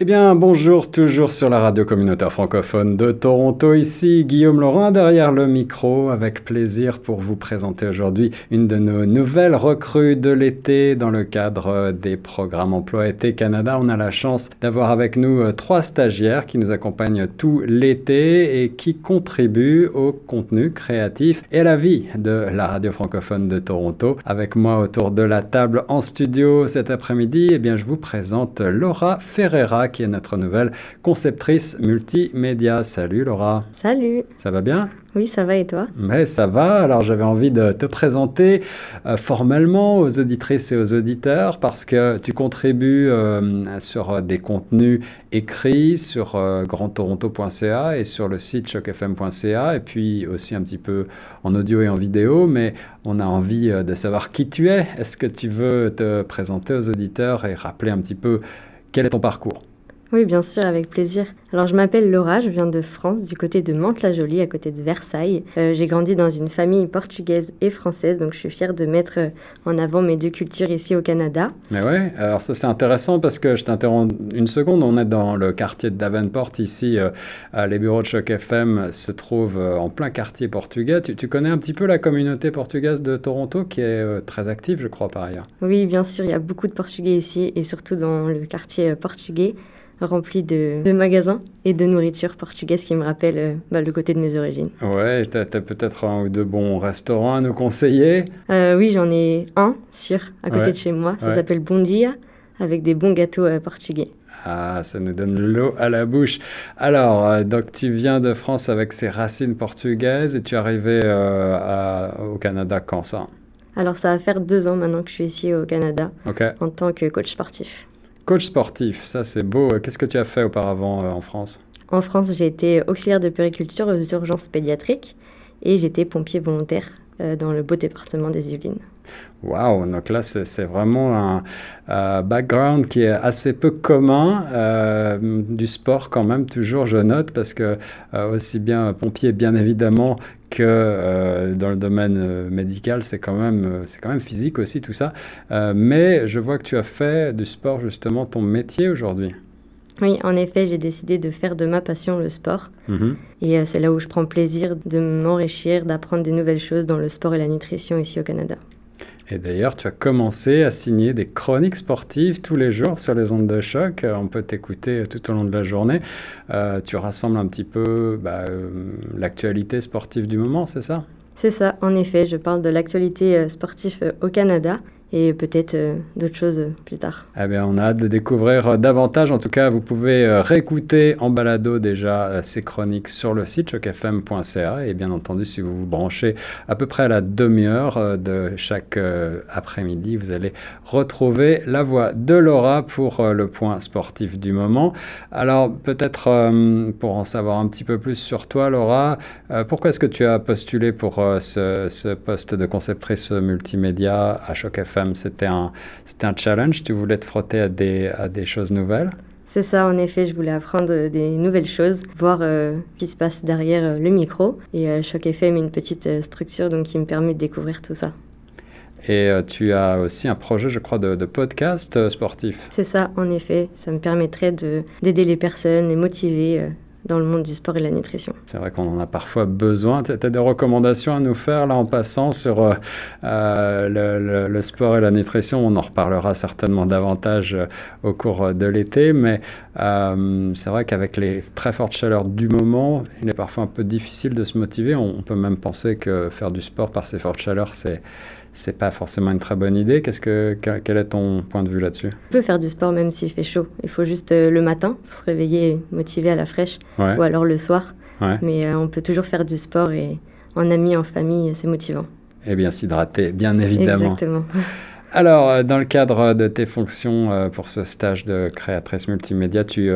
Eh bien, bonjour, toujours sur la radio communautaire francophone de Toronto. Ici Guillaume Laurent derrière le micro, avec plaisir pour vous présenter aujourd'hui une de nos nouvelles recrues de l'été dans le cadre des programmes Emploi Été Canada. On a la chance d'avoir avec nous euh, trois stagiaires qui nous accompagnent tout l'été et qui contribuent au contenu créatif et à la vie de la radio francophone de Toronto. Avec moi autour de la table en studio cet après-midi, eh bien, je vous présente Laura Ferreira qui est notre nouvelle conceptrice multimédia. Salut Laura. Salut. Ça va bien? Oui, ça va et toi? Mais ça va. Alors j'avais envie de te présenter euh, formellement aux auditrices et aux auditeurs parce que tu contribues euh, sur des contenus écrits sur euh, grandtoronto.ca et sur le site chocfm.ca et puis aussi un petit peu en audio et en vidéo. Mais on a envie de savoir qui tu es. Est-ce que tu veux te présenter aux auditeurs et rappeler un petit peu quel est ton parcours? Oui, bien sûr, avec plaisir. Alors, je m'appelle Laura, je viens de France, du côté de Mantes-la-Jolie, à côté de Versailles. Euh, j'ai grandi dans une famille portugaise et française, donc je suis fière de mettre euh, en avant mes deux cultures ici au Canada. Mais ouais, alors ça c'est intéressant parce que je t'interromps une seconde. On est dans le quartier de Davenport ici. Euh, les bureaux de Choc FM se trouvent en plein quartier portugais. Tu, tu, connais un petit peu la communauté portugaise de Toronto qui est très active, je crois, par ailleurs? Oui, bien sûr, il y a beaucoup de Portugais ici et surtout dans le quartier portugais rempli de, magasins et de nourriture portugaise qui me rappelle euh, bah, le côté de mes origines. Ouais, tu as, peut-être un ou deux bons restaurants à nous conseiller? Euh, Oui, j'en ai un, sûr, à côté de chez moi. Ça s'appelle Bondia, avec des bons gâteaux euh, portugais. Ah, ça nous donne l'eau à la bouche. Alors, donc tu viens de France avec ces racines portugaises et tu es arrivé au Canada quand ça? Alors, ça va faire deux ans maintenant que je suis ici au Canada en tant que coach sportif. Coach sportif, ça c'est beau. Qu'est-ce que tu as fait auparavant euh, en France? En France, j'ai été auxiliaire de périculture aux urgences pédiatriques et j'étais pompier volontaire euh, dans le beau département des Yvelines. Waouh, donc là c'est vraiment un euh, background qui est assez peu commun, du sport quand même toujours je note parce que aussi bien pompier bien évidemment que euh, dans le domaine euh, médical, c'est quand, même, euh, quand même physique aussi tout ça. mais je vois que tu as fait du sport justement ton métier aujourd'hui. Oui, en effet, j'ai décidé de faire de ma passion le sport. Mhm. Et c'est là où je prends plaisir de m'enrichir, d'apprendre des nouvelles choses dans le sport et la nutrition ici au Canada. Et d'ailleurs, tu as commencé à signer des chroniques sportives tous les jours sur les ondes de choc. On peut t'écouter tout au long de la journée. Euh, tu rassembles un petit peu bah, euh, l'actualité sportive du moment, c'est ça? C'est ça, en effet. Je parle de l'actualité euh, sportive au Canada et peut-être euh, d'autres choses euh, plus tard. Eh bien, on a hâte de découvrir euh, davantage. En tout cas, vous pouvez réécouter en balado déjà ces chroniques sur le site chocfm.ca et bien entendu, si vous vous branchez à peu près à la demi-heure de chaque après-midi, vous allez retrouver la voix de Laura pour le point sportif du moment. Alors, peut-être pour en savoir un petit peu plus sur toi, Laura, pourquoi est-ce que tu as postulé pour ce, ce poste de conceptrice multimédia à Choc FM c'était un, un challenge. Tu voulais te frotter à des, à des choses nouvelles? C'est ça, en effet, je voulais apprendre des nouvelles choses, voir euh, ce qui se passe derrière euh, le micro. Et euh, Choc FM est une petite structure donc, qui me permet de découvrir tout ça. Et tu as aussi un projet, je crois, de, de podcast sportif? C'est ça, en effet. Ça me permettrait d'aider les personnes, les motiver dans le monde du sport et de la nutrition. C'est vrai qu'on en a parfois besoin. Tu as des recommandations à nous faire là en passant sur euh, euh, le, sport et la nutrition? On en reparlera certainement davantage euh, au cours de l'été, mais c'est vrai qu'avec les très fortes chaleurs du moment, il est parfois un peu difficile de se motiver. On, peut même penser que faire du sport par ces fortes chaleurs, c'est c'est pas forcément une très bonne idée. Qu'est-ce que, quel est ton point de vue là-dessus? On peut faire du sport même s'il fait chaud. Il faut juste euh, le matin se réveiller motivé à la fraîche ou alors le soir. Mais euh, on peut toujours faire du sport et en ami, en famille, c'est motivant. Et bien s'hydrater, bien évidemment. Exactement. Alors, euh, dans le cadre de tes fonctions pour ce stage de créatrice multimédia, tu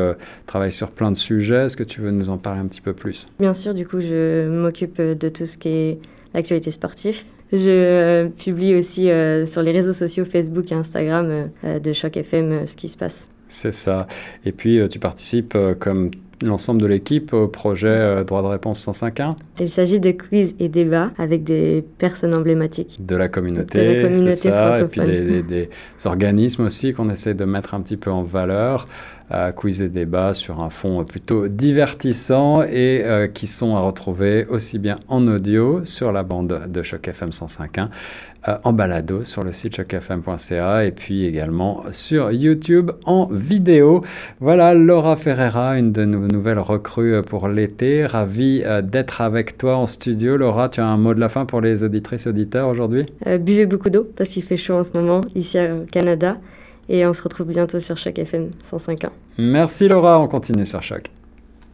travailles sur plein de sujets. Est-ce que tu veux nous en parler un petit peu plus? Bien sûr, du coup, je m'occupe de tout ce qui est l'actualité sportive. Je euh, publie aussi euh, sur les réseaux sociaux Facebook et Instagram euh, de Choc FM ce qui se passe. C'est ça. Et puis, tu participes comme l'ensemble de l'équipe au projet Droit de réponse 105.1 Il s'agit de quiz et débats avec des personnes emblématiques. De la communauté, c'est ça, et puis des, des organismes aussi qu'on essaie de mettre un petit peu en valeur quiz et débat sur un fond plutôt divertissant et euh, qui sont à retrouver aussi bien en audio sur la bande de Choc FM 105.1, euh, en balado sur le site chocfm.ca et puis également sur YouTube en vidéo. Voilà Laura Ferreira, une de nos nouvelles recrues pour l'été. Ravi euh, d'être avec toi en studio. Laura, tu as un mot de la fin pour les auditrices auditeurs aujourd'hui? Buvez beaucoup d'eau parce qu'il fait chaud en ce moment ici au Canada. Et on se retrouve bientôt sur Choc FM 105.1. Merci Laura, on continue sur Choc.